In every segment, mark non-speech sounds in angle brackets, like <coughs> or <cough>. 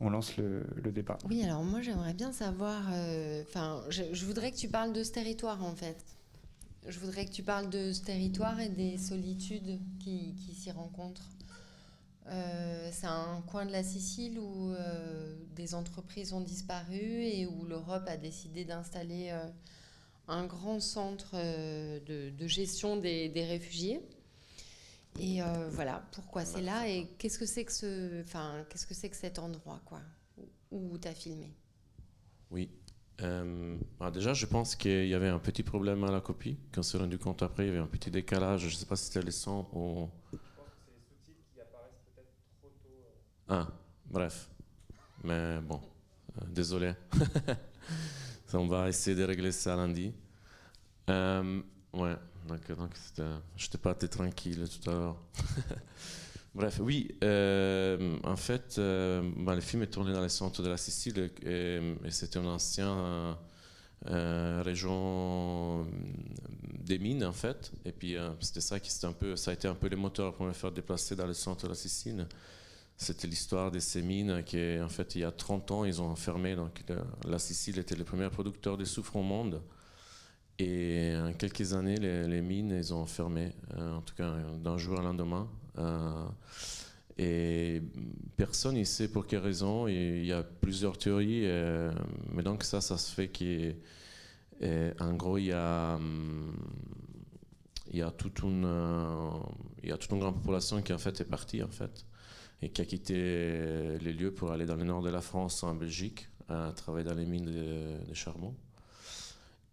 on lance le, débat. Oui, alors moi j'aimerais bien savoir, enfin, je, voudrais que tu parles de ce territoire en fait. Je voudrais que tu parles de ce territoire et des solitudes qui, qui s'y rencontrent. Euh, c'est un coin de la Sicile où euh, des entreprises ont disparu et où l'Europe a décidé d'installer euh, un grand centre de, gestion des, réfugiés. Et voilà, pourquoi c'est là et qu'est-ce que c'est que ce, enfin, qu'est-ce que c'est que cet endroit, quoi, où, tu as filmé? Oui. Bah, déjà, je pense qu'il y avait un petit problème à la copie. Quand on s'est rendu compte après, il y avait un petit décalage. Je ne sais pas si c'était les sons ou Ah, bref. Mais bon, euh, désolé. <laughs> on va essayer de régler ça lundi. Euh, ouais, donc, donc je t'ai pas été tranquille tout à l'heure. <laughs> Bref, oui, euh, en fait, bah, le film est tourné dans le centre de la Sicile et, c'était une ancienne région des mines, en fait. Et puis, c'était ça qui un peu, ça a été un peu le moteur pour me faire déplacer dans le centre de la Sicile. C'était l'histoire de ces mines qui, en fait, il y a 30 ans, ils ont fermé. Donc, la Sicile était le premier producteur de soufre au monde. Et en quelques années, les, mines, ils ont fermé, euh, en tout cas d'un jour à lendemain. Euh, et personne ne sait pour quelle raison. Il y a plusieurs théories. Euh, mais donc, ça, ça se fait qu'en gros, y a. Hum, il y, a toute une, il y a toute une grande population qui en fait est partie en fait et qui a quitté les lieux pour aller dans le nord de la France, en Belgique, à travailler dans les mines de, charbon.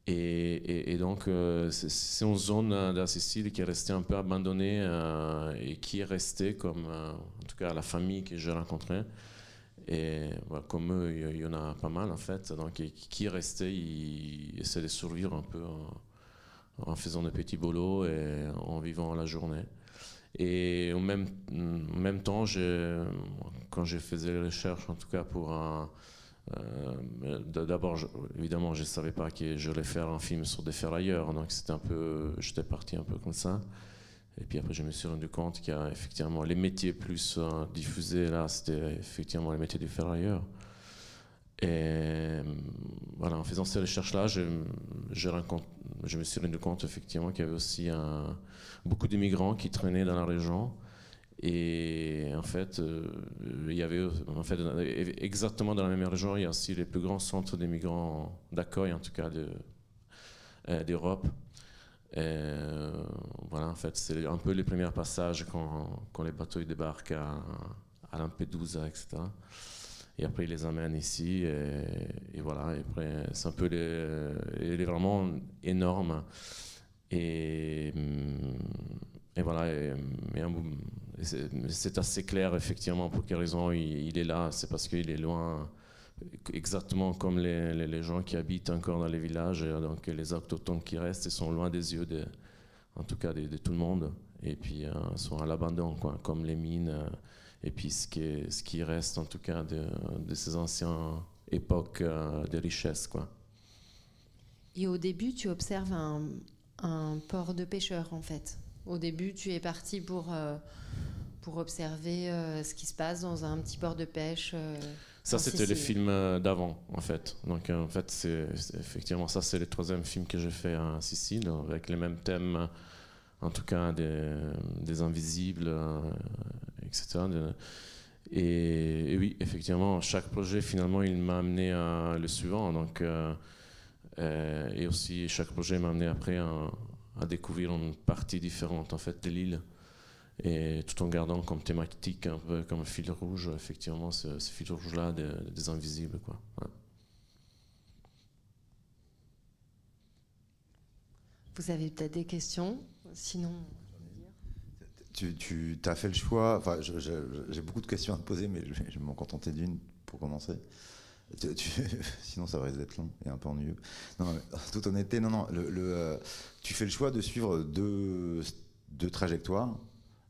Et, donc, euh, c'est une zone de la Sicile qui est restée un peu abandonnée euh, et qui est restée, comme euh, en tout cas la famille que j'ai rencontrée. Et comme eux, il y en a pas mal en fait. Donc, qui est resté, il essaie de survivre un peu en, en faisant des petits boulots et en vivant la journée. Et au même, même temps, quand j'ai fait les recherches, en tout cas pour. Euh, d'abord, évidemment, je ne savais pas que j'allais faire un film sur des ferrailleurs, donc c'était un peu, j'étais parti un peu comme ça. Et puis après, je me suis rendu compte qu'il y a effectivement les métiers plus euh, diffusés là, c'était effectivement les métiers des ferrailleurs. Et voilà, en faisant ces recherches-là, je, je, je, me suis rendu compte effectivement qu'il y avait aussi beaucoup d'immigrants qui traînaient dans la région. Et en fait, euh, il y avait en fait, exactement dans la même région, il y a aussi les plus grands centres d'immigrants d'accueil, en tout cas euh, d'Europe. voilà, en fait, c'est un peu les premiers passages quand, quand les bateaux débarquent à, à Lampedusa, etc. Et après, ils les amènent ici. Et, voilà, et c'est un peu. il est vraiment énorme. Et, et voilà, c'est assez clair effectivement pour quelle raison il, est là. C'est parce qu'il est loin, exactement comme les, les, gens qui habitent encore dans les villages. Donc les autochtones qui restent, ils sont loin des yeux, de, en tout cas de, tout le monde. Et puis euh, sont à l'abandon, comme les mines. Euh, et puis ce qui, ce qui reste en tout cas de, de ces anciennes époques euh, de richesse. Quoi. Et au début, tu observes un, un port de pêcheurs en fait. Au début, tu es parti pour, euh, pour observer euh, ce qui se passe dans un petit port de pêche. Euh, ça, c'était le film d'avant, en fait. Donc, en fait, c'est effectivement ça, c'est le troisième film que j'ai fait en Sicile, avec les mêmes thèmes, en tout cas des, des invisibles, etc. Et, oui, effectivement, chaque projet, finalement, il m'a amené à le suivant. Donc, et aussi, chaque projet m'a amené après à, découvrir une partie différente en fait de l'île. Et tout en gardant comme thématique, un peu comme fil rouge, effectivement, ce, fil rouge-là des, invisibles. Quoi. Vous avez peut-être des questions? Sinon. Tu, tu as fait le choix? Enfin, j'ai beaucoup de questions à te poser, mais je vais m'en contenter d'une pour commencer. <laughs> sinon, ça risque d'être long et un peu ennuyeux. Non, toute honnêteté, non, non. Le, euh, tu fais le choix de suivre deux, deux trajectoires.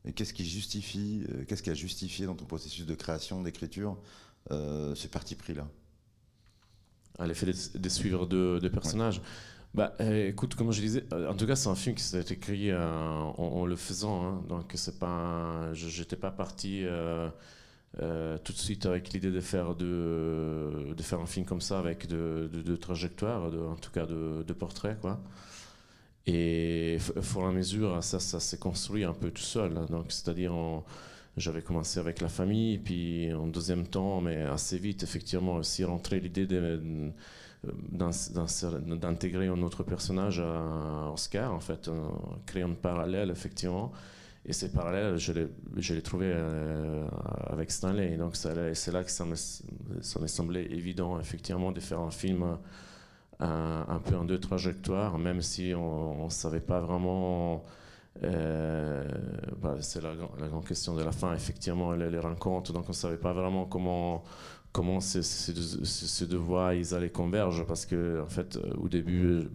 Et qu'est-ce qui justifie, euh, qu'est-ce qui a justifié dans ton processus de création, d'écriture, euh, ce parti pris-là? À l'effet de, suivre deux, personnages. Bah, écoute, comme je disais, en tout cas, c'est un film qui s'est écrit en, le faisant. Hein. donc, c'est pas, j'étais pas parti tout de suite avec l'idée de faire de, faire un film comme ça avec de, de, trajectoires, de, en tout cas de, portraits quoi. Et au fur et à mesure, ça, ça s'est construit un peu tout seul. Donc, c'est-à-dire, j'avais commencé avec la famille, puis en deuxième temps, mais assez vite, effectivement, aussi rentré l'idée de, d'intégrer un autre personnage à Oscar, en fait, créer un parallèle, effectivement. Et ces parallèles, je les, trouvés euh, avec Stanley. Donc, c'est là que ça m'est semblé évident, effectivement, de faire un film un, peu en deux trajectoires, même si on ne savait pas vraiment. Euh, bah, c'est la, grande question de la fin, effectivement, les, rencontres. Donc, on ne savait pas vraiment comment, comment ces, ces, deux, voies ils allaient converger, parce que, en fait, au début,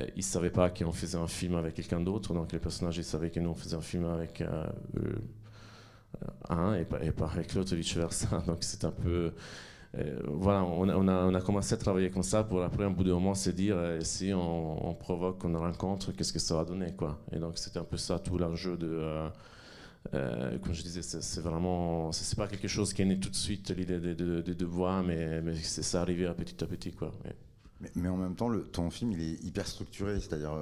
euh, ils ne savaient pas qu'on faisait un film avec quelqu'un d'autre. Donc, les personnages, ils savaient que nous, on faisait un film avec un et pas, et pas avec l'autre, vice-versa. <laughs> Donc, c'est un peu. Euh, voilà, on a, on, commencé à travailler comme ça pour après, un bout de moment, se dire euh, si on, provoque une rencontre, qu'est-ce que ça va donner quoi. Et donc, c'était un peu ça tout l'enjeu de. Euh, comme je disais, c'est vraiment, c'est pas quelque chose qui est né tout de suite, l'idée de, de, de, mais, mais c'est ça arrivé à petit à petit. Quoi. Mais, en même temps, ton film, il est hyper structuré, c'est-à-dire,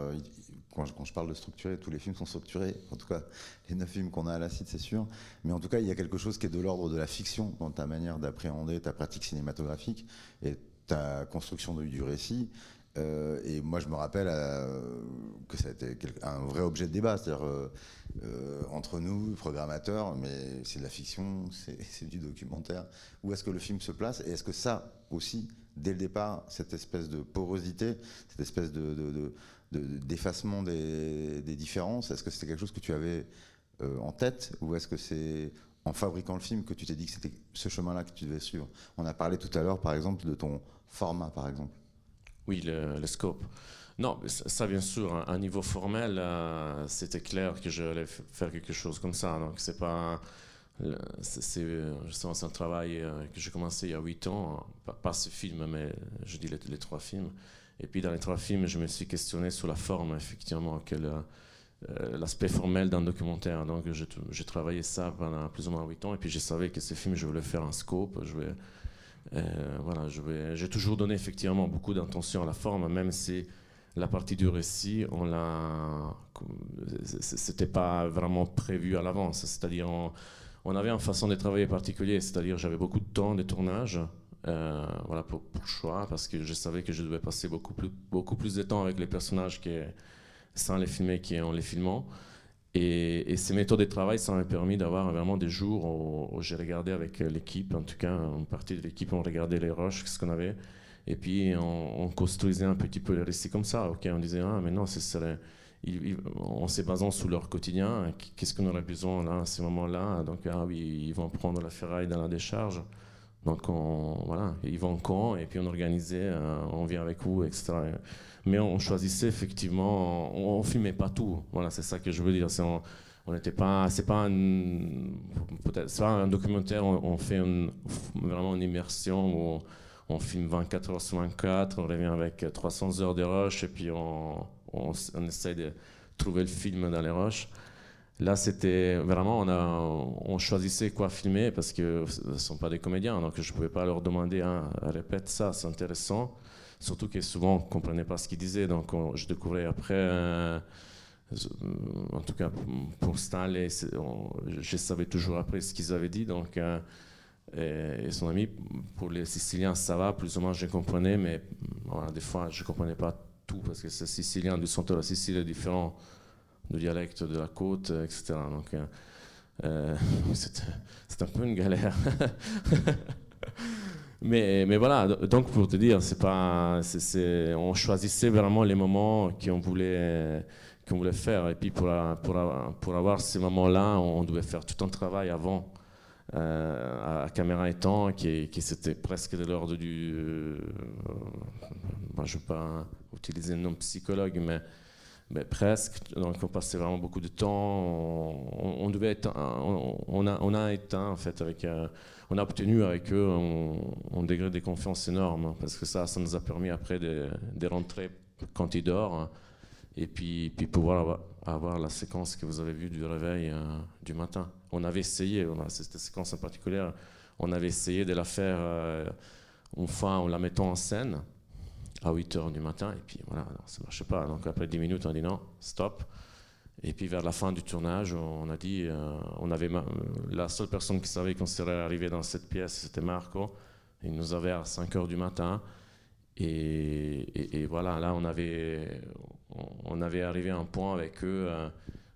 quand je, parle de structuré, tous les films sont structurés. En tout cas, les neuf films qu'on a à la cite, c'est sûr. Mais en tout cas, il y a quelque chose qui est de l'ordre de la fiction dans ta manière d'appréhender ta pratique cinématographique et ta construction du récit. Euh, et moi, je me rappelle euh, que ça a été un vrai objet de débat, c'est-à-dire euh, entre nous, programmateurs, mais c'est de la fiction, <laughs> c'est du documentaire. Où est-ce que le film se place? Et est-ce que ça aussi, dès le départ, cette espèce de porosité, cette espèce de d'effacement des, différences Est-ce que c'était quelque chose que tu avais euh, en tête ou est-ce que c'est en fabriquant le film que tu t'es dit que c'était ce chemin-là que tu devais suivre? On a parlé tout à l'heure, par exemple, de ton format, par exemple. Oui, le, scope. Non, ça, bien sûr, à un niveau formel, euh, c'était clair que j'allais faire quelque chose comme ça. Donc, c'est pas. C'est un travail euh, que j'ai commencé il y a 8 ans, pas, ce film, mais je dis les trois films. Et puis dans les trois films, je me suis questionné sur la forme, effectivement, euh, l'aspect formel d'un documentaire. Donc j'ai travaillé ça pendant plus ou moins huit ans, et puis je savais que ce film, je voulais faire un scope. Je vais, euh, voilà, j'ai toujours donné effectivement beaucoup d'intention à la forme, même si la partie du récit, on l'a, c'était pas vraiment prévu à l'avance. C'est-à-dire, on, avait une façon de travailler particulière, c'est-à-dire j'avais beaucoup de temps de tournage. Euh, voilà pour, pour, choix parce que je savais que je devais passer beaucoup plus, beaucoup plus de temps avec les personnages que sans les filmer qu'en les filmant. Et, ces méthodes de travail, ça m'a permis d'avoir vraiment des jours où, j'ai regardé avec l'équipe, en tout cas une partie de l'équipe, on regardait les roches, ce qu'on avait, et puis on, construisait un petit peu les récits comme ça. On disait ah mais non, ce serait en se basant sur leur quotidien, qu'est-ce qu'on aurait besoin là, à ce moment-là? Donc, ah oui, ils vont prendre la ferraille dans la décharge. Donc, on, voilà, ils vont quand? Et puis on organisait, euh, on vient avec vous, etc. Mais on choisissait effectivement, on, ne filmait pas tout. Voilà, c'est ça que je veux dire. on n'était pas, c'est pas un, peut-être, un documentaire. On, fait vraiment une immersion où on, filme 24 heures sur 24. On revient avec 300 heures de rush et puis on, on, on essaie de trouver le film dans les roches. Là, c'était vraiment, on, choisissait quoi filmer parce que ce ne sont pas des comédiens, donc je ne pouvais pas leur demander, hein, répète ça, c'est intéressant. Surtout que souvent, on ne comprenait pas ce qu'ils disaient, donc je découvrais après, euh, en tout cas pour Stanley, je savais toujours après ce qu'ils avaient dit, donc. Euh, et, son ami, pour les Siciliens, ça va, plus ou moins je comprenais, mais des fois, je ne comprenais pas parce que c'est sicilien du centre de la Sicile différent de dialecte de la côte, etc. Donc, euh, euh <laughs> c'est un peu une galère. <laughs> mais, mais voilà, donc pour te dire, pas, on choisissait vraiment les moments qu'on voulait, qu'on voulait faire. Et puis pour, pour, pour avoir ces moments-là, on devait faire tout un travail avant. Euh, à caméra étant, qui, qui c'était presque de l'ordre du. Euh, je ne vais pas utiliser le nom psychologue, mais presque. Donc, on passait vraiment beaucoup de temps. On, devait on, a, on a éteint, en fait, avec, euh, on a obtenu avec eux un, degré de confiance énorme, hein, parce que ça, ça nous a permis après de, de rentrer quand ils dorment, et puis, puis pouvoir avoir la séquence que vous avez vue du réveil du matin. On avait essayé, cette séquence en particulier, on avait essayé de la faire une fois en la mettant en scène à 8 h du matin, et puis voilà, ça ne marchait pas. Donc après 10 minutes, on a dit non, stop. Et puis vers la fin du tournage, on a dit, euh, on avait la seule personne qui savait qu'on serait arrivé dans cette pièce, c'était Marco. Il nous avait à 5 heures du matin. Et, voilà, là, on avait, on avait arrivé à un point avec eux. Euh,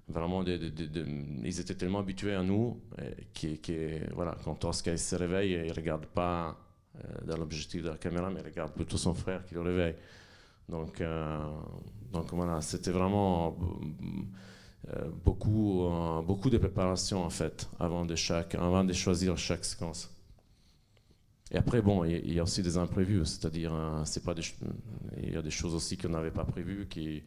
vraiment, ils étaient tellement habitués à nous qui, voilà, quand Oscar se réveille, il ne regarde pas euh, dans l'objectif de la caméra, mais regarde plutôt son frère qui le réveille. Donc, donc voilà, c'était vraiment euh, beaucoup, euh, beaucoup de préparation en fait avant de, chaque, avant de choisir chaque séquence. Et après, bon, il y, a aussi des imprévus, c'est-à-dire, euh, c'est pas il y a des choses aussi qu'on n'avait pas prévues qui,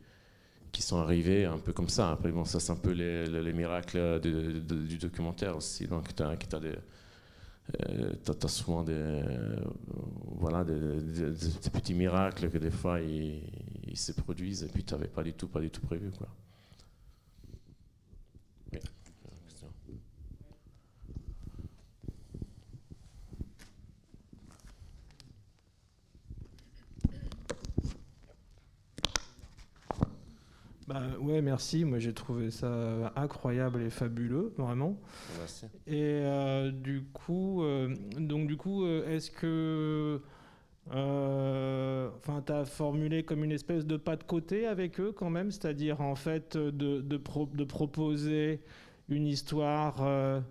qui sont arrivées un peu comme ça. Après, bon, ça, c'est un peu les, les, miracles du documentaire aussi. Donc, tu as, as, souvent des, voilà, des, petits miracles que des fois ils, ils se produisent et puis tu n'avais pas du tout, pas du tout prévu. Quoi. Bah, ouais, merci. Moi, j'ai trouvé ça incroyable et fabuleux, vraiment. Merci. Et euh, du coup, euh, donc du coup, euh, est-ce que, enfin, tu as formulé comme une espèce de pas de côté avec eux quand même, c'est-à-dire en fait de, de, de, proposer une histoire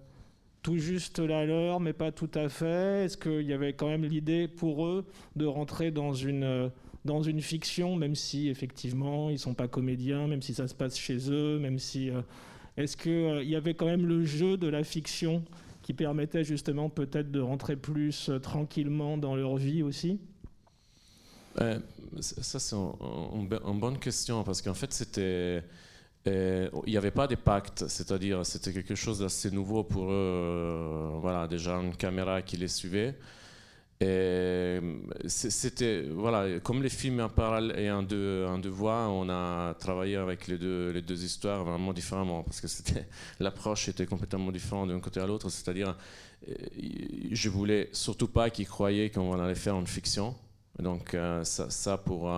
tout juste la leur, mais pas tout à fait. Est-ce qu'il y avait quand même l'idée pour eux de rentrer dans une dans une fiction, même si effectivement ils sont pas comédiens, même si ça se passe chez eux, même si euh, est-ce qu'il euh, y avait quand même le jeu de la fiction qui permettait justement peut-être de rentrer plus euh, tranquillement dans leur vie aussi? Ça c'est une, bonne question parce qu'en fait c'était il n'y avait pas de pacte, c'est-à-dire c'était quelque chose d'assez nouveau pour eux. voilà, déjà une caméra qui les suivait. Et c'était, voilà, comme les films en parallèle et en deux, voix, on a travaillé avec les deux, les deux histoires vraiment différemment parce que c'était, <laughs> l'approche était complètement différente d'un côté à l'autre. C'est-à-dire, euh, je voulais surtout pas qu'ils croyaient qu'on allait faire une fiction. Donc, euh, ça, ça, pour.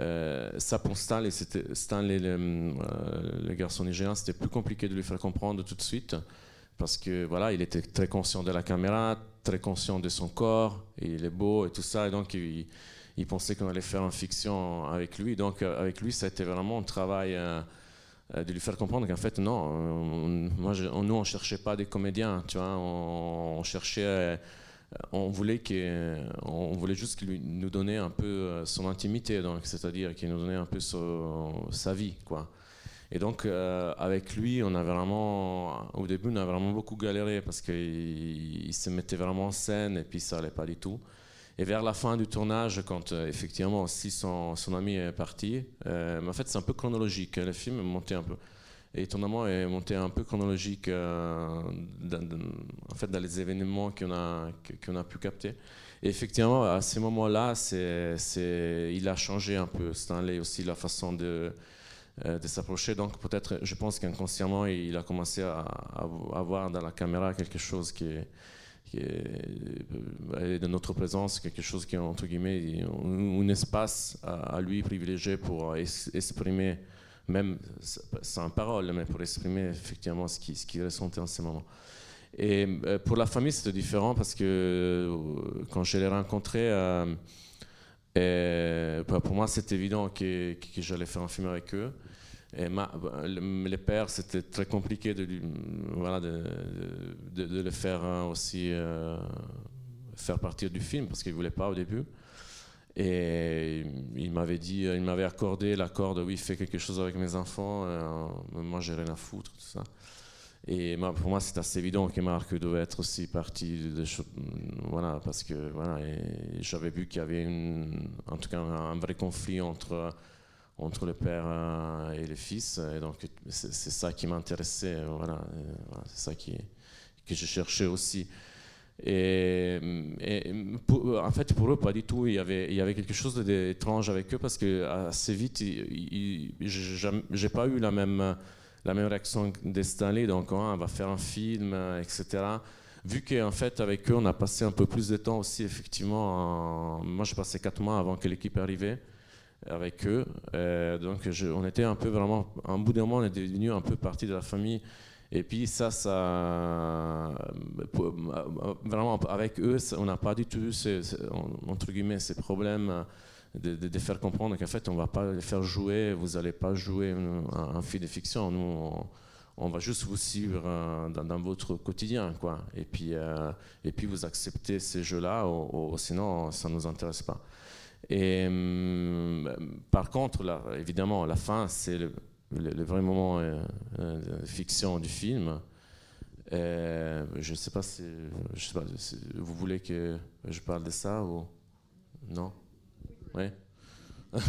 Euh, ça pour Stanley le, le garçon nigérian, c'était plus compliqué de lui faire comprendre tout de suite parce que voilà, il était très conscient de la caméra, très conscient de son corps, il est beau et tout ça, et donc il, pensait qu'on allait faire une fiction avec lui. Donc euh, avec lui, ça a été vraiment un travail euh, euh, de lui faire comprendre qu'en fait, non, moi, nous, on cherchait pas des comédiens, tu vois, on, cherchait, on voulait on voulait juste qu'il nous donnait un peu son intimité, c'est-à-dire qu'il nous donnait un peu sa vie, quoi. Et donc, euh, avec lui, on a vraiment, au début, on a vraiment beaucoup galéré parce qu'il se mettait vraiment en scène et puis ça allait pas du tout. Et vers la fin du tournage, quand euh, effectivement aussi son, son, ami est parti, euh, mais en fait c'est un peu chronologique. Le film est monté un peu, et étonnamment est monté un peu chronologique dans, en fait dans les événements qu'on a qu'on a pu capter. Et effectivement, à ces moments-là, il a changé un peu Stanley aussi la façon de de s'approcher. Donc peut-être, je pense qu'inconsciemment, il a commencé à, à, voir dans la caméra quelque chose qui est, est, de notre présence, quelque chose qui est entre guillemets un, espace à, lui privilégié pour exprimer, même sans parole, mais pour exprimer effectivement ce qu'il ce qui ressentait en ce moment. Et euh, pour la famille, c'était différent parce que euh, quand je l'ai rencontré, et bah, pour moi, c'était évident que, que j'allais faire un film avec eux. Et les pères, c'était très compliqué de, voilà, de, de, le faire hein, aussi euh, faire partir du film parce qu'ils ne voulaient pas au début. Et il m'avait dit, il m'avait accordé l'accord de oui, fais quelque chose avec mes enfants, euh, moi j'ai rien à foutre, tout ça. Et pour moi, c'est assez évident que Marc devait être aussi parti de, voilà, parce que voilà, j'avais vu qu'il y avait une, en tout cas un, vrai conflit entre entre le père euh, et le fils, et donc c'est ça qui m'intéressait, voilà, c'est ça qui, que je cherchais aussi. Et, en fait, pour eux, pas du tout. Il y avait, il y avait quelque chose d'étrange avec eux parce que assez vite, j'ai pas eu la même, la même réaction des Stanley. Donc, hein, on va faire un film, etc. Vu qu'en fait, avec eux, on a passé un peu plus de temps aussi, effectivement. Moi, j'ai passé quatre mois avant que l'équipe arrivait avec eux. Euh, donc, on était un peu vraiment, un bout d'un moment, on est devenu un peu partie de la famille. Et puis ça, ça, vraiment avec eux, on n'a pas du tout, ces, entre guillemets, ces problèmes de, faire comprendre qu'en fait, on ne va pas les faire jouer, vous n'allez pas jouer un, film de fiction. Nous, on, va juste vous suivre euh, dans, votre quotidien, quoi. Et puis, euh, et puis vous acceptez ces jeux-là, sinon, ça ne nous intéresse pas. Et par contre, là, évidemment, la fin, c'est le, vrai moment euh, euh, de fiction du film. Euh, je ne sais pas si, je sais pas, si vous voulez que je parle de ça ou non? Oui. <laughs>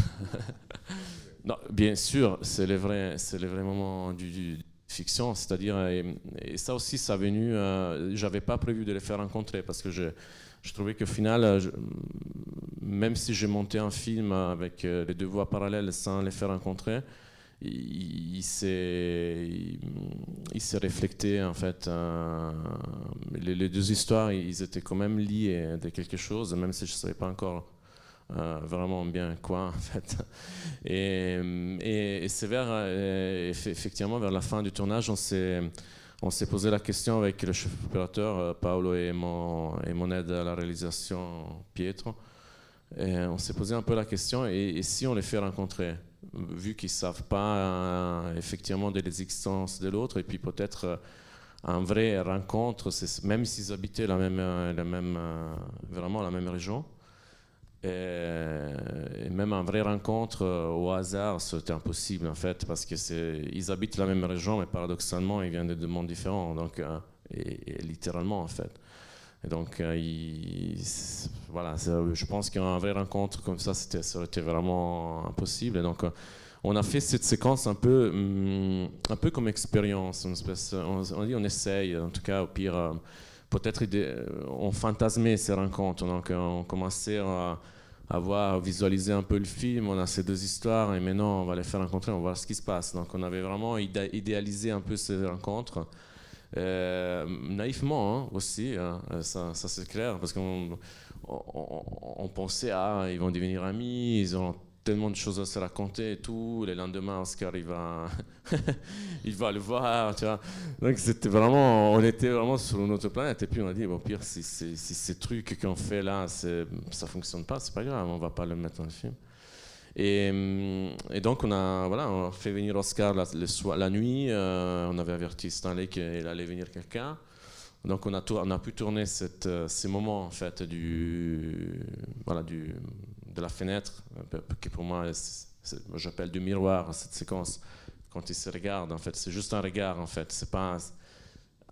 non, bien sûr, c'est le vrai, c'est le vrai moment du, fiction, c'est-à-dire et, ça aussi, ça a venu. J'avais pas prévu de les faire rencontrer parce que je, je trouvais qu'au final, même si j'ai monté un film avec les deux voix parallèles sans les faire rencontrer, il, s'est il, s'est reflété en fait euh, les, deux histoires ils étaient quand même liés de quelque chose même si je ne savais pas encore euh, vraiment bien quoi en fait. Et, et, c'est vers euh, effectivement vers la fin du tournage on s'est on s'est posé la question avec le chef opérateur Paolo et mon, et mon aide à la réalisation Pietro. Et on s'est posé un peu la question et si on les fait rencontrer vu qu'ils savent pas euh, effectivement de l'existence de l'autre, et puis peut-être euh, un vrai rencontre, même s'ils habitaient la même, euh, la même, vraiment la même région, et, même un vrai rencontre au hasard, c'était impossible en fait, parce qu'ils habitent la même région, mais paradoxalement, ils viennent de deux mondes différents, donc, et, littéralement en fait. Et donc, voilà, je pense qu'un vrai rencontre comme ça, ça aurait été vraiment impossible. Et donc, on a fait cette séquence un peu, hum, un peu comme expérience. On, on, dit on essaye, en tout cas, au pire, euh, peut-être on fantasmait ces rencontres. Donc, on commençait à, voir, visualiser un peu le film. On a ces deux histoires et maintenant, on va les faire rencontrer, on va voir ce qui se passe. Donc, on avait vraiment idéalisé un peu ces rencontres. Euh, naïvement hein, aussi, hein, ça, c'est clair, parce qu'on on, pensait, ah, ils vont devenir amis, ils ont tellement de choses à se raconter et tout. Le lendemain, Oscar, <laughs> il va, le voir, tu vois. Donc, c'était vraiment, on était vraiment sur une autre planète. Et puis, on a dit, bon, pire, si, ces trucs qu'on fait là, ça fonctionne pas, c'est pas grave, on va pas le mettre dans le film. Et, donc, on a, voilà, on a fait venir Oscar la, nuit. Euh, on avait averti Stanley qu'il allait venir quelqu'un. Donc, on a, on a pu tourner euh, ces moments, en fait, du, voilà, du, de la fenêtre, qui pour moi, j'appelle du miroir, cette séquence. Quand ils se regardent, en fait, c'est juste un regard, en fait. C'est pas,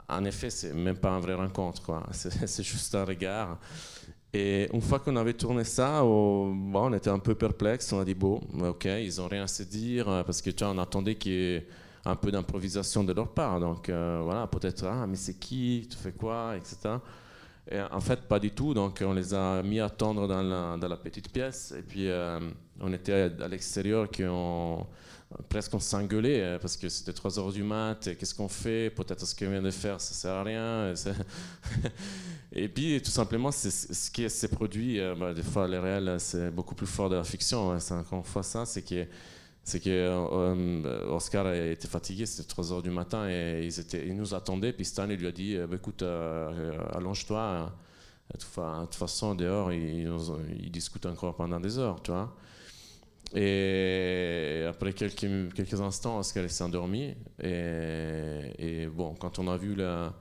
en effet, c'est même pas un vrai rencontre, quoi. <laughs> C'est juste un regard. Et une fois qu'on avait tourné ça, bon, on était un peu perplexe. On a dit, bon, ok, ils n'ont rien à se dire, euh, parce que tu vois, on attendait qu'il y ait un peu d'improvisation de leur part. Donc euh, voilà, peut-être, ah, mais c'est qui, tu fais quoi, etc. En fait, pas du tout. Donc on les a mis à attendre dans la, petite pièce. Et puis euh, on était à l'extérieur, qui ont presque on s'engueulait euh, parce que c'était 3 heures du mat, qu'est-ce qu'on fait? Peut-être ce qu'on vient de faire, ça sert à rien. Et, <laughs> puis tout simplement, ce qui s'est produit. Euh, bah, des fois, les réels, c'est beaucoup plus fort de la fiction. Hein. C'est encore ça, c'est que c'est que euh, Oscar était fatigué, c'était 3 heures du matin et ils, étaient, ils nous attendaient. Puis Stan lui a dit bah, écoute, allonge-toi. Hein. De toute façon, dehors, ils, ils, discutent encore pendant des heures, tu vois. Et après quelques, instants, Oscar s'est endormi. Et, bon, quand on a vu la,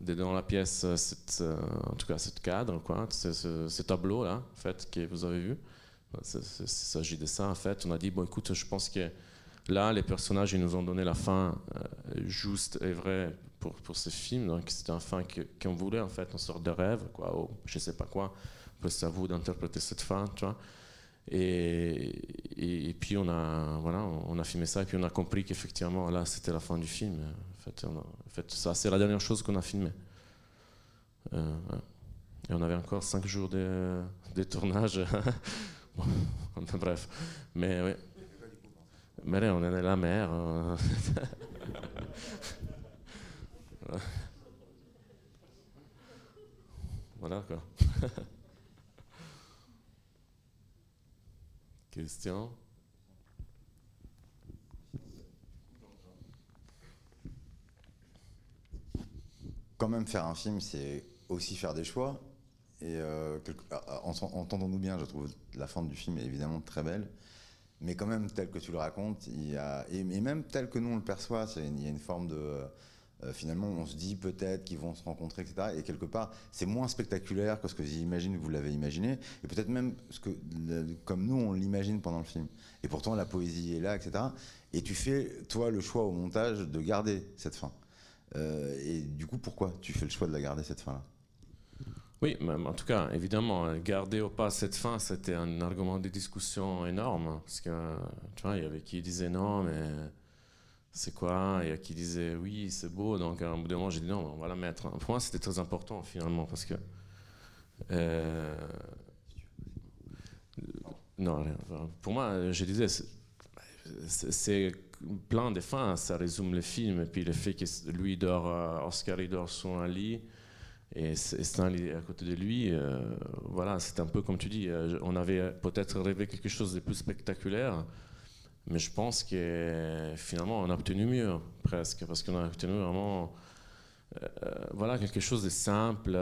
dans la pièce, cette, en tout cas, ce cadre, quoi, ce, tableau-là, en fait, que vous avez vu, il s'agit de ça, en fait. On a dit, bon, écoute, je pense que là, les personnages, ils nous ont donné la fin euh, juste et vraie pour, pour ce film. Donc, c'était un fin qu'on voulait, en fait, une sorte de rêve, quoi, ou je sais pas quoi. C'est à vous d'interpréter cette fin, tu vois. Et, et, puis on a, voilà, on a filmé ça et puis on a compris qu'effectivement là c'était la fin du film. En fait, ça c'est la dernière chose qu'on a filmé. Euh, et on avait encore cinq jours de tournage. <laughs> <laughs> bref, mais oui. Mais là, on est la mer. euh. <laughs> voilà quoi. <laughs> Question? Quand même, faire un film, c'est aussi faire des choix. Et euh, ah, ah, ent- entendons-nous bien, je trouve la fin du film évidemment très belle. Mais quand même, tel que tu le racontes, et, même tel que nous on le perçoit, il y a une forme de. euh, finalement, on se dit peut-être qu'ils vont se rencontrer, etc. Et quelque part, c'est moins spectaculaire que ce que j'imagine vous l'avez imaginé. Et peut-être même ce que, comme nous, on l'imagine pendant le film. Et pourtant, la poésie est là, etc. Et tu fais, toi, le choix au montage de garder cette fin. Euh, et du coup, pourquoi tu fais le choix de la garder cette fin-là? Oui, mais en tout cas, évidemment, euh, garder ou pas cette fin, c'était un argument de discussion énorme. hein, Parce que, tu vois, il y avait qui disait non, mais c'est quoi? Il y a qui disait oui, c'est beau. Donc, à un bout de moment, j'ai dit non, on va la mettre. Pour moi, c'était très important, finalement, parce que. euh, non, pour moi, je disais, c'est plein de fins, ça résume le film. Et puis le fait que lui dort, euh, Oscar, il dort sur un lit et S- Stanley est à côté de lui, euh, voilà, c'est un peu comme tu dis, euh, on avait peut-être rêvé quelque chose de plus spectaculaire, mais je pense que finalement on a obtenu mieux, presque, parce qu'on a obtenu vraiment euh, voilà, quelque chose de simple.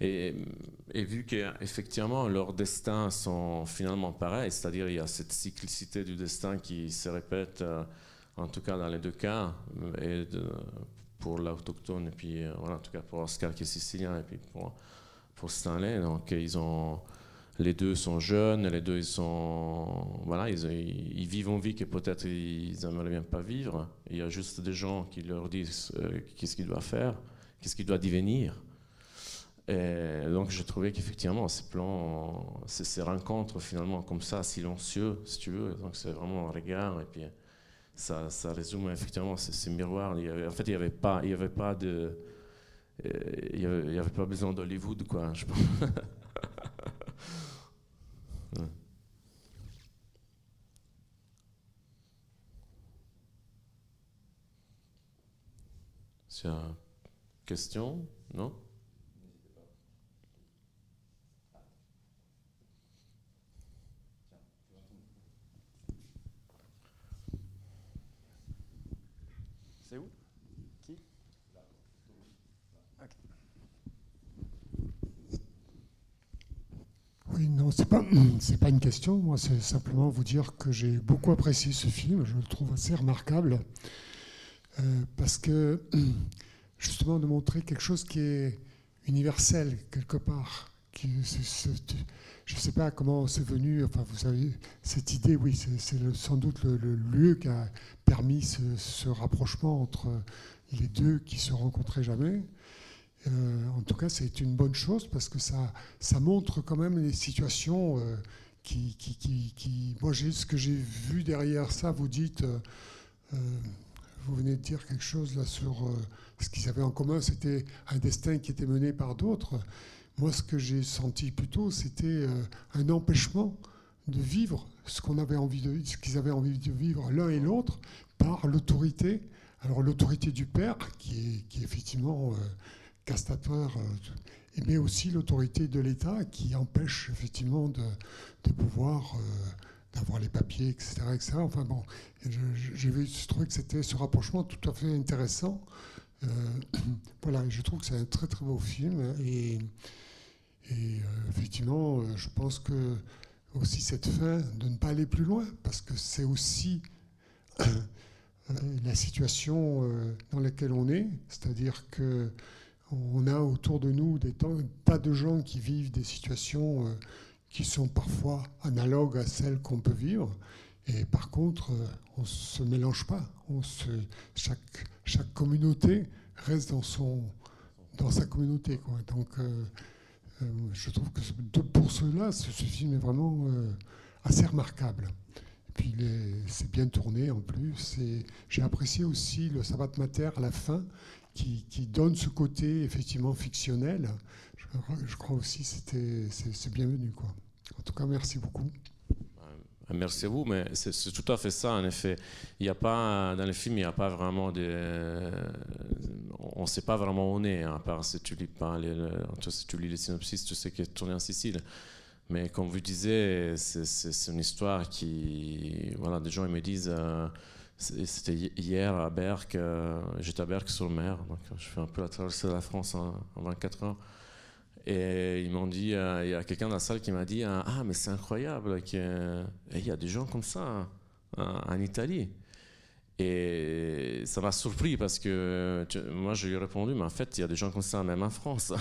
et, et vu qu'effectivement leurs destins sont finalement pareils, c'est-à-dire il y a cette cyclicité du destin qui se répète, en tout cas dans les deux cas, pour l'autochtone, et puis euh, voilà, en tout cas pour Oscar qui est sicilien, et puis pour, pour Stanley. Donc ils ont, les deux sont jeunes, les deux ils sont, voilà, ils, vivent une vie que peut-être ils aimeraient bien pas vivre. Il y a juste des gens qui leur disent euh, qu'est-ce qu'ils doivent faire, qu'est-ce qu'ils doivent devenir. Et donc je trouvais qu'effectivement ces plans, ces, ces rencontres finalement comme ça, silencieux, si tu veux, donc c'est vraiment un regard et puis ça, résume effectivement ces, miroirs. En fait, il n'y avait pas, avait pas de, euh, il y avait, pas besoin d'Hollywood quoi. Je pense. <laughs> C'est une question, non? Non, pas, <clears throat> c'est pas une question. Moi, c'est simplement vous dire que j'ai beaucoup apprécié ce film. Je le trouve assez remarquable euh, parce que <clears throat> justement de montrer quelque chose qui est universel quelque part. Je ne sais pas comment c'est venu. Enfin, vous savez, cette idée, oui, c'est, sans doute le, le lieu qui a permis ce, ce rapprochement entre les deux qui se rencontraient jamais. Euh, en tout cas, c'est une bonne chose parce que ça, ça montre quand même les situations euh, qui, Moi, ce que j'ai vu derrière ça, vous dites, euh, vous venez de dire quelque chose là sur ce qu'ils avaient en commun, c'était un destin qui était mené par d'autres. Moi, ce que j'ai senti plutôt, c'était un empêchement de vivre ce qu'on avait envie de, ce qu'ils avaient envie de vivre l'un et l'autre par l'autorité. Alors l'autorité du père, qui qui est effectivement castateur, euh, mais aussi l'autorité de l'État qui empêche effectivement de, de pouvoir euh, d'avoir les papiers, etc., etc. Enfin bon, j'ai vu, je que c'était ce rapprochement tout à fait intéressant. Euh, <coughs> voilà, je trouve que c'est un très très beau film et, et effectivement, je pense que aussi cette fin de ne pas aller plus loin parce que c'est aussi <coughs> la situation dans laquelle on est, c'est-à-dire que on a autour de nous des tas, de gens qui vivent des situations euh, qui sont parfois analogues à celles qu'on peut vivre. Et par contre, euh, on ne se mélange pas. On chaque, chaque communauté reste dans, son, dans sa communauté. Donc, euh, je trouve que pour cela, ce, ce film est vraiment assez remarquable. Et puis c'est bien tourné en plus. J'ai apprécié aussi le Sabbat Mater à la fin, qui, donne ce côté effectivement fictionnel. Je, crois aussi que c'est bienvenu. Quoi. En tout cas, merci beaucoup. Merci à vous, mais c'est tout à fait ça, en effet. Il y a pas, dans le film, il n'y a pas vraiment de. On ne sait pas vraiment où on est, hein, à part si tu lis, pas les, si tu lis les synopsis, tu sais qu'il est tourné en Sicile. Mais comme vous disiez, c'est une histoire qui. Voilà, des gens ils me disent. Euh, c'était hier à Berck, euh, j'étais à Berck sur mer, donc je fais un peu la traversée de la France en, en 24 heures. Et ils m'ont dit, euh, il y a quelqu'un dans la salle qui m'a dit, euh, ah mais c'est incroyable qu'il y a des gens comme ça hein, en Italie. Et ça m'a surpris parce que moi je lui ai répondu, mais en fait il y a des gens comme ça même en France.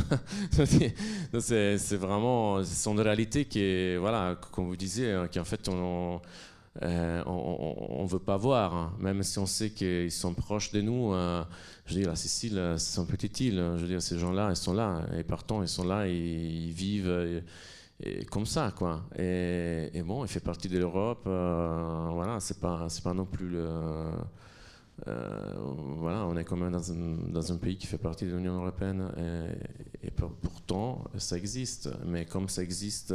<laughs> c'est vraiment, c'est une réalité qui voilà, comme vous disiez, hein, qui en fait on, euh, on ne veut pas voir, hein. même si on sait qu'ils sont proches de nous. Euh, je veux dire, la Sicile, euh, c'est une petite île. Je veux dire, ces gens-là, ils sont là. Et partant, ils sont là, ils, vivent et, comme ça, quoi. Et, bon, il fait partie de l'Europe. voilà, c'est pas, pas non plus le. voilà, on est quand même dans un, pays qui fait partie de l'Union européenne. Et, et, pourtant, ça existe. Mais comme ça existe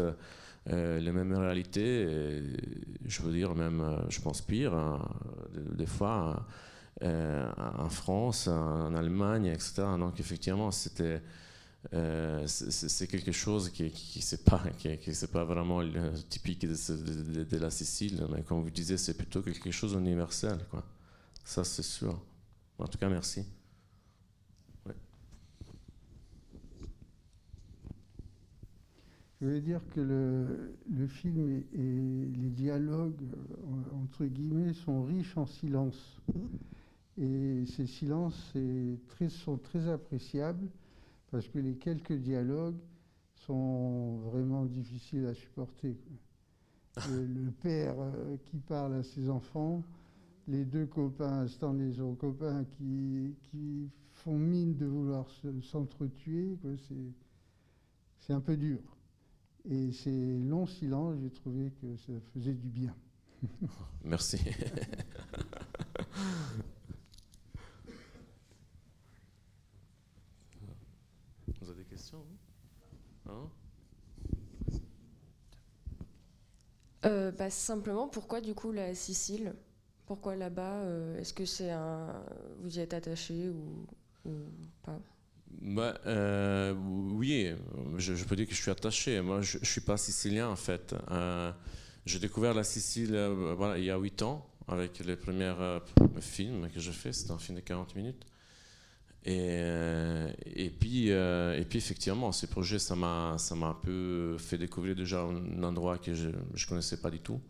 les mêmes réalités, je veux dire même, euh, je pense pire, hein, des, fois euh, en France, en Allemagne, etc. Donc effectivement, c'était c'est quelque chose qui, qui, qui pas qui, c'est pas vraiment typique de, de, la Sicile, mais comme vous disiez, c'est plutôt quelque chose d'universel, quoi. Ça, c'est sûr. En tout cas, merci. Je veux dire que le, film et, les dialogues, euh, entre guillemets, sont riches en silence. Et ces silences sont très appréciables parce que les quelques dialogues sont vraiment difficiles à supporter. Le, père euh, qui parle à ses enfants, les deux copains, Stanley les son qui, qui font mine de vouloir s'entretuer, c'est un peu dur. Et ces longs silences, j'ai trouvé que ça faisait du bien. <laughs> Merci. Vous avez des questions hein euh, bah, Simplement, pourquoi du coup la Sicile? Pourquoi là-bas? Euh, Est-ce que c'est un. Vous y êtes attaché ou, ou pas? Bah, euh, oui, je, peux dire que je suis attaché. Moi, je ne suis pas sicilien en fait. Euh, j'ai découvert la Sicile euh, voilà, il y a 8 ans avec les premiers films que j'ai fait. C'était un film de 40 minutes. Et, et, puis, et puis, effectivement, ce projet, ça m'a un peu fait découvrir déjà un endroit que je ne connaissais pas du tout.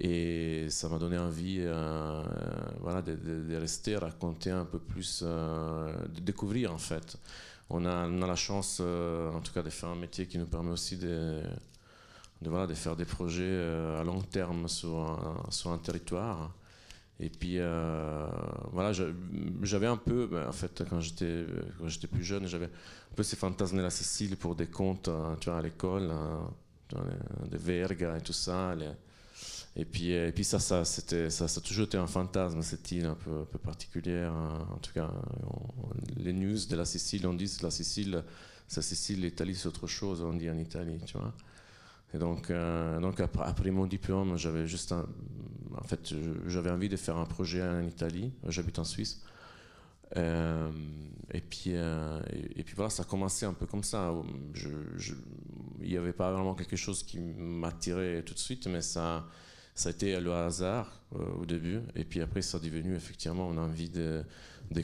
Et ça m'a donné envie euh, voilà, de, rester, raconter un peu plus, euh, de découvrir en fait. On a, on a la chance, euh, en tout cas, de faire un métier qui nous permet aussi de, de, voilà, de faire des projets à long terme sur un, sur un territoire. Et puis, voilà, j'avais un peu, ben, en fait, quand j'étais plus jeune, j'avais un peu ces fantasmes de la Sicile pour des contes, tu vois, à l'école, hein, des Verga et tout ça. Et puis, euh, et puis ça, ça, c'était, ça, ça a toujours été un fantasme, cette île un peu, particulière. Hein. En tout cas, les news de la Sicile, on dit que la Sicile, ça Sicile, l'Italie, c'est autre chose, on dit en Italie, tu vois. Et donc, euh, donc après, mon diplôme, j'avais juste en fait, j'avais envie de faire un projet en Italie. J'habite en Suisse. Euh, et puis, et, puis voilà, ça a commencé un peu comme ça. Il n'y avait pas vraiment quelque chose qui m'attirait tout de suite, mais ça, ça a été le hasard euh, au début, et puis après ça a devenu effectivement, on a envie de,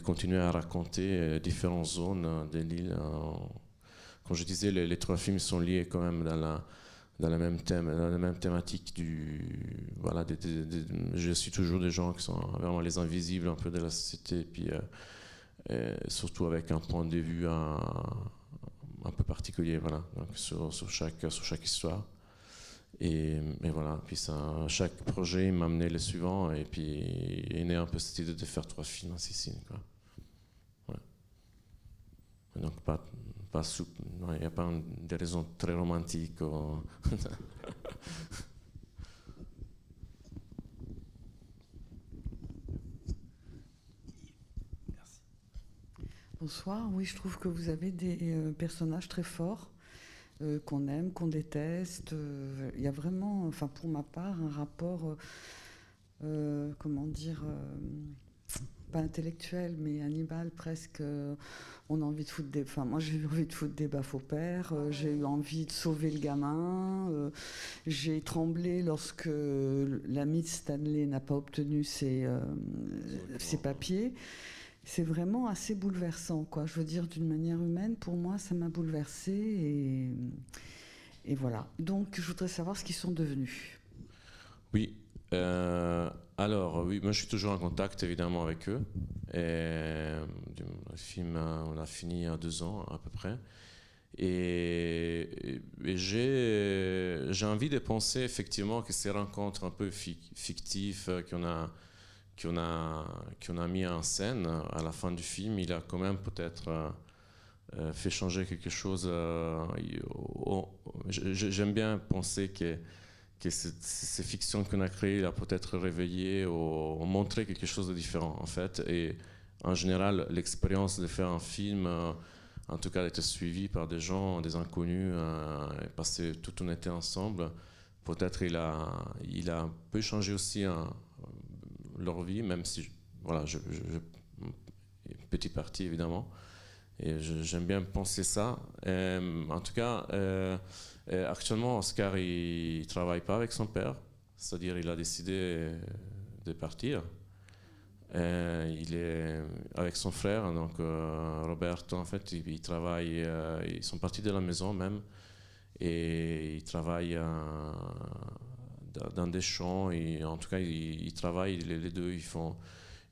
continuer à raconter euh, différentes zones euh, de l'île. Comme je disais, les, trois films sont liés quand même dans la, même thème, dans la même thématique du voilà. je suis toujours des gens qui sont vraiment les invisibles un peu de la société, et puis surtout avec un point de vue un, peu particulier, voilà, sur chaque sur chaque histoire. Et, et, voilà, puis ça, chaque projet m'amenait le suivant, et puis il est née un peu cette idée de faire trois films en Sicile. Quoi. Donc, pas, pas il n'y a pas des raisons très romantiques. <laughs> Bonsoir, oui, je trouve que vous avez des euh, personnages très forts euh, qu'on aime, qu'on déteste. Euh, Il y a vraiment, enfin pour ma part, un rapport, euh, euh, comment dire, euh, pas intellectuel, mais animal presque. euh, on a envie de foutre des. Enfin, moi j'ai eu envie de foutre des baffes au père. euh, j'ai eu envie de sauver le gamin. euh, j'ai tremblé lorsque l'ami de Stanley n'a pas obtenu ses, euh, ses papiers. C'est vraiment assez bouleversant, quoi. Je veux dire, d'une manière humaine, pour moi, ça m'a bouleversée et, voilà. Donc, je voudrais savoir ce qu'ils sont devenus. Oui. euh, alors, oui, moi je suis toujours en contact évidemment avec eux. Et, euh, le film, euh, on l'a fini il y a deux ans à peu près. Et, et j'ai envie de penser effectivement que ces rencontres un peu fic- fictives euh, qu'on a, qu'on a, a mis en scène à la fin du film, il a quand même peut-être euh, euh, fait changer quelque chose. euh, il- J'aime bien penser que ces fictions qu'on a créées a peut-être réveillé ou, montré quelque chose de différent en fait. Et en général, l'expérience de faire un film, en tout cas d'être suivi par des gens, des inconnus, et passer toute une été ensemble, peut-être il a, il a un peu changé aussi hein, leur vie, même si, voilà, je, je, une petite partie évidemment. Et j'aime bien penser ça. Euh, en tout cas, euh, euh, actuellement, Oscar, il ne travaille pas avec son père, c'est-à-dire il a décidé de partir. Il est avec son frère, donc Roberto, en fait, il, il travaille, ils sont partis de la maison même, et ils travaillent dans- des champs, et en tout cas, ils, travaillent, les, deux, ils font...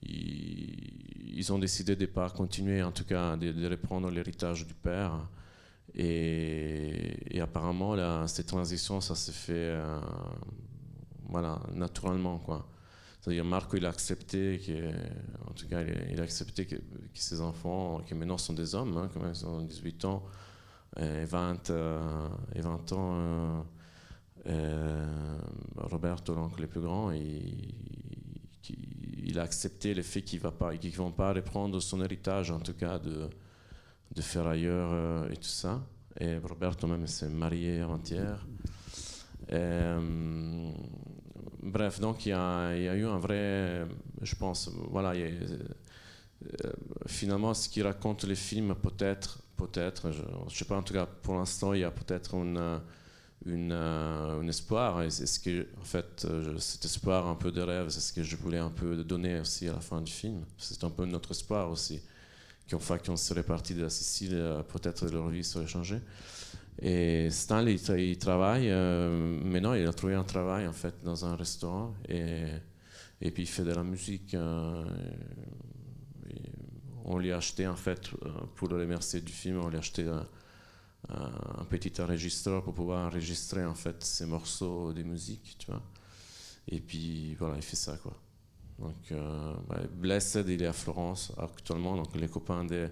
Ils, ont décidé de ne pas continuer, en tout cas, de, reprendre l'héritage du père. Et, apparemment, là, cette transition, ça s'est fait euh, voilà, naturellement. Quoi. C'est-à-dire, Marco, il a accepté, que, tout cas, il a, accepté que, ses enfants, qui maintenant sont des hommes, hein, ils ont 18 ans et 20, euh, et 20 ans, euh, euh, Roberto, l'oncle le plus grand, il, a accepté le fait qu'ils ne vont pas reprendre son héritage, en tout cas, de, de faire ailleurs euh, et tout ça. Et Roberto même s'est marié avant-hier. Euh, bref, donc il y, a, eu un vrai, je pense, voilà, finalement ce qui raconte le film, peut-être, peut-être, je ne sais pas, en tout cas pour l'instant, il y a peut-être une, euh, un espoir. Et c'est ce que, en fait, euh, cet espoir, un peu de rêve, c'est ce que je voulais un peu donner aussi à la fin du film. C'est un peu notre espoir aussi qu'une fois qu'on serait parti de la Sicile, euh, peut-être leur vie serait changée. Et Stanley, il, tra- il travaille, euh, maintenant il a trouvé un travail en fait dans un restaurant et, et puis il fait de la musique. on lui a acheté en fait, pour le remercier du film, on lui a acheté un, petit enregistreur pour pouvoir enregistrer en fait ses morceaux de musique, tu vois. Et puis voilà, il fait ça quoi. Donc, euh, Blessed, il est à Florence actuellement. Donc, les copains de,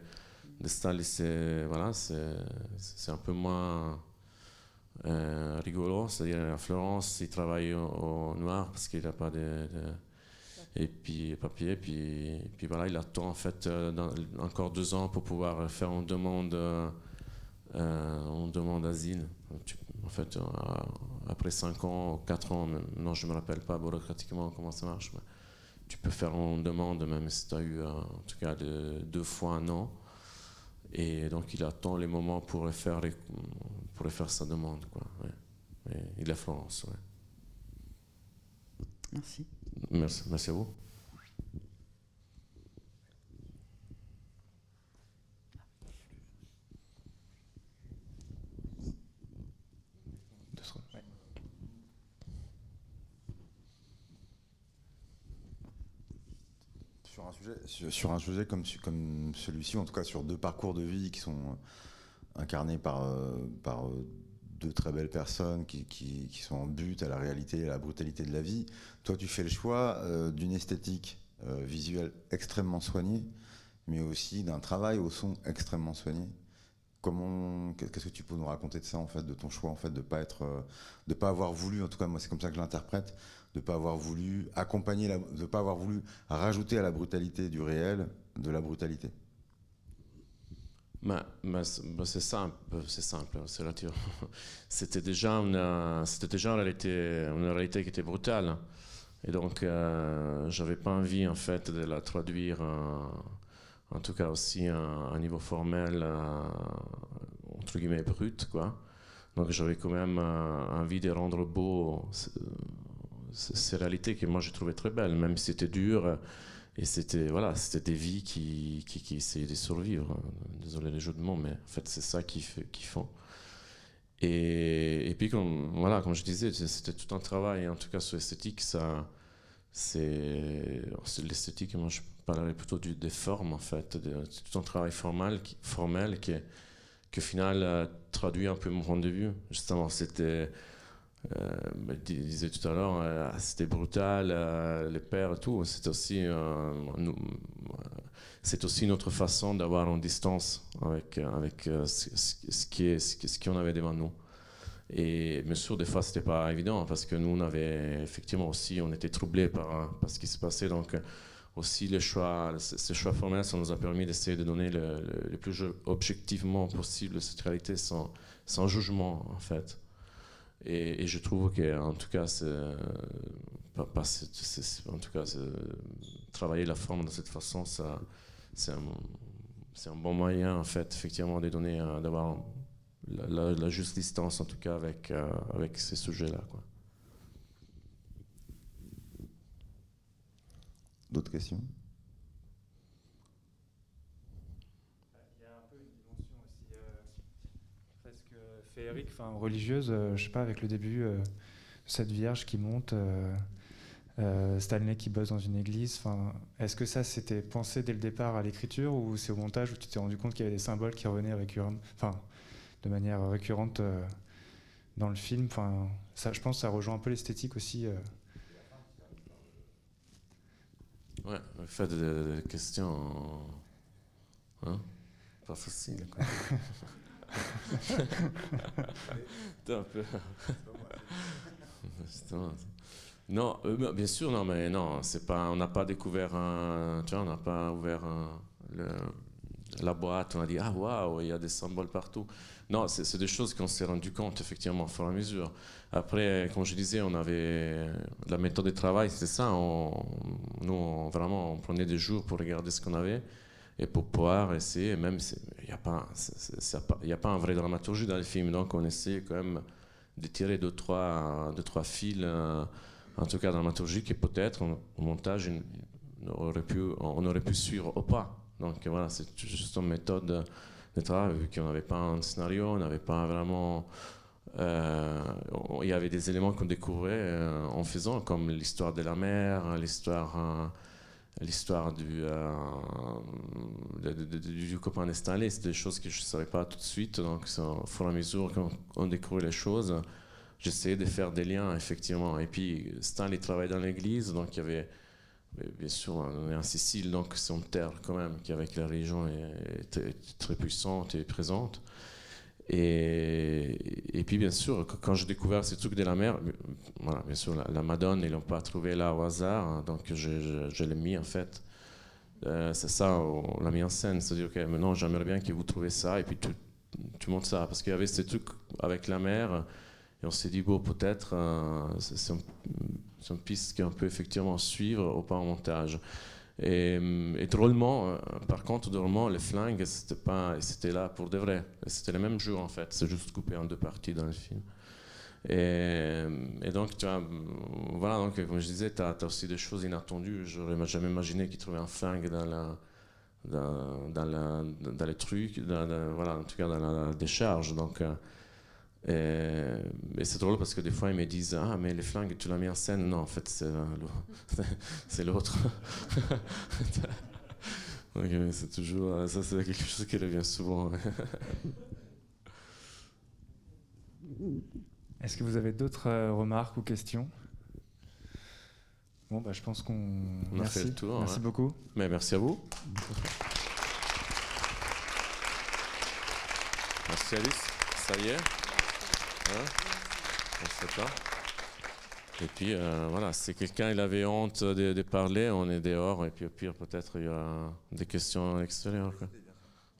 de Stanley, c'est voilà, c'est un peu moins euh, rigolo. C'est-à-dire, à Florence, il travaille au, noir parce qu'il n'a pas de, de- et puis papier. Puis, puis voilà, il attend en fait euh, encore deux ans pour pouvoir faire une demande, euh, une demande d'asile. Tu- En fait, euh, après cinq ans, quatre ans, non, je me rappelle pas bureaucratiquement comment ça marche. mais tu peux faire une demande même si tu as eu euh, en tout cas de- deux fois un an. Et donc il attend les moments pour faire, pour sa demande. Quoi, ouais. Et il est à Florence. ouais. Merci. Merci, merci à vous. Deux secondes, ouais. Sur sur, un sujet comme, celui-ci, en tout cas sur deux parcours de vie qui sont euh, incarnés par, euh, euh, deux très belles personnes qui, sont en but à la réalité et à la brutalité de la vie, toi tu fais le choix d'une esthétique visuelle extrêmement soignée, mais aussi d'un travail au son extrêmement soigné. Comment, qu'est-ce que tu peux nous raconter de ça en fait, de ton choix en fait, de pas être, de pas avoir voulu, en tout cas moi c'est comme ça que je l'interprète, de pas avoir voulu accompagner, la, de pas avoir voulu rajouter à la brutalité du réel de la brutalité. Mais, c'est simple, c'est simple, c'est <laughs> C'était déjà déjà une réalité, qui était brutale, et donc euh, j'avais pas envie en fait de la traduire, en tout cas aussi à un niveau formel, euh, entre guillemets brut, quoi. Donc j'avais quand même euh, envie de rendre beau ces réalités que moi j'ai trouvé très belles, même si c'était dur. Et c'était voilà, c'était des vies qui, qui, essayaient de survivre. Désolé les jeux de mots, mais en fait c'est ça qu'ils qui font. Et, et, puis comme voilà, comme je disais, c'était tout un travail. En tout cas sur l'esthétique, ça, c'est l'esthétique. Moi, je parlerais plutôt du, des formes en fait. C'est tout un travail formel, qui, formel qui, qui au final euh, traduit un peu mon point de vue. Justement, c'était je disais tout à l'heure, euh, c'était brutal, euh, les pères tout. C'est aussi, c'est aussi une autre façon d'avoir une distance avec, avec ce, qui est, ce qu'on avait devant nous. Et bien sûr, des fois, c'était pas évident parce que nous, on avait effectivement aussi, on était troublés par, par ce qui se passait. Donc, aussi, les choix, ces choix formels, ça nous a permis d'essayer de donner le, le, plus objectivement possible cette réalité sans, sans jugement, en fait. Et, je trouve que, en tout cas, en tout cas, travailler la forme de cette façon, ça, c'est un, bon moyen, en fait, effectivement, de donner, euh, d'avoir la, juste distance, en tout cas, avec, euh, avec ces sujets-là. D'autres questions? Enfin religieuse, euh, je sais pas, avec le début, euh, cette Vierge qui monte, euh, Stanley qui bosse dans une église. Est-ce que ça c'était pensé dès le départ à l'écriture ou c'est au montage où tu t'es rendu compte qu'il y avait des symboles qui revenaient de manière récurrente dans le film? Ça, je pense, que ça rejoint un peu l'esthétique aussi. Ouais, fait de, questions, hein, pas facile. <laughs> <laughs> Non, euh, bien sûr, non, mais non, c'est pas, on n'a pas découvert un, tu vois, on n'a pas ouvert la boîte, on a dit ah waouh, il y a des symboles partout. Non, c'est des choses qu'on s'est rendu compte effectivement au fur et à mesure. Après, comme je disais, on avait la méthode de travail, c'est ça. Nous, vraiment, on prenait des jours pour regarder ce qu'on avait et pour pouvoir essayer, même il n'y a, pas, un vrai dramaturgie dans le film, donc on essaie quand même de tirer deux, trois, trois fils, euh, en tout cas dramaturgiques, et peut-être au montage, on aurait, pu, on aurait pu suivre ou pas. Donc voilà, c'est juste une méthode de travail, vu qu'on n'avait pas un scénario, on n'avait pas vraiment... Euh, il y avait des éléments qu'on découvrait euh, en faisant, comme l'histoire de la mer, l'histoire l'histoire du, euh, du, copain de Stanley, c'est des choses que je ne savais pas tout de suite. Donc, au fur et à mesure qu'on découvre les choses, j'essayais de faire des liens, effectivement. Et puis, Stanley travaille dans l'église, donc il y avait, bien sûr, on est en Sicile, donc c'est une terre quand même qui, avec la est, est très puissante et présente. Et, puis, bien sûr, quand j'ai découvert ces trucs de la mer, voilà, bien sûr, la, Madone, ils l'ont pas trouvé là au hasard, hein, donc je, l'ai mis en fait. Euh, c'est ça, on l'a mis en scène. C'est-à-dire, ok, maintenant j'aimerais bien que vous trouviez ça, et puis tu, tu montes ça. Parce qu'il y avait ces trucs avec la mer, et on s'est dit, bon, peut-être, euh, c'est une piste qu'on peut effectivement suivre au pas en montage. Et, drôlement, euh, par contre, drôlement, les flingues, c'était pas, c'était là pour de vrai. C'était le même jour en fait. C'est juste coupé en deux parties dans le film. Et, donc, tu vois, voilà, donc, comme je disais, tu as, aussi des choses inattendues. J'aurais jamais imaginé qu'ils trouvaient un flingue dans la, dans, la, dans les trucs, voilà, en tout cas dans la décharge. Donc, euh, et, c'est drôle parce que des fois ils me disent Ah, mais les flingues, tu l'as mis en scène? Non, en fait, c'est <laughs> l'autre. <laughs> c'est toujours. Ça, c'est quelque chose qui revient souvent. <laughs> Est-ce que vous avez d'autres euh, remarques ou questions? Bon, bah, je pense qu'on. a fait le tour. Merci beaucoup. Mais merci à vous. Merci Alice. Ça y est Hein? Et puis euh, voilà, si quelqu'un il avait honte de, parler, on est dehors et puis au pire peut-être il y aura des questions à l'extérieur.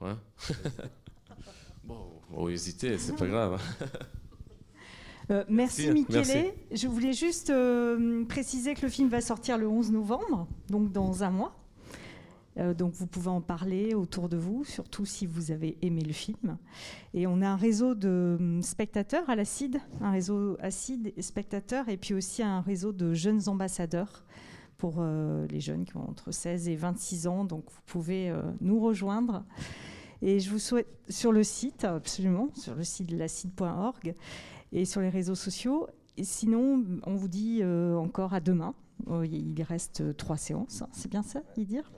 Ouais. <laughs> bon, on hésiter, c'est pas grave. Euh, merci, Merci. Michele. Merci. Je voulais juste euh, préciser que le film va sortir le 11 novembre, donc dans un mois. Euh, donc vous pouvez en parler autour de vous, surtout si vous avez aimé le film. Et on a un réseau de hum, spectateurs à l'ACID, un réseau ACID et spectateurs, et puis aussi un réseau de jeunes ambassadeurs pour euh, les jeunes qui ont entre 16 et 26 ans. Donc vous pouvez euh, nous rejoindre. Et je vous souhaite sur le site, absolument, sur le site de l'acide.org et sur les réseaux sociaux. Et sinon, on vous dit encore à demain. Il reste trois séances, hein, c'est bien ça, dire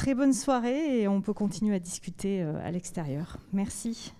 Très bonne soirée et on peut continuer à discuter euh, à l'extérieur. Merci.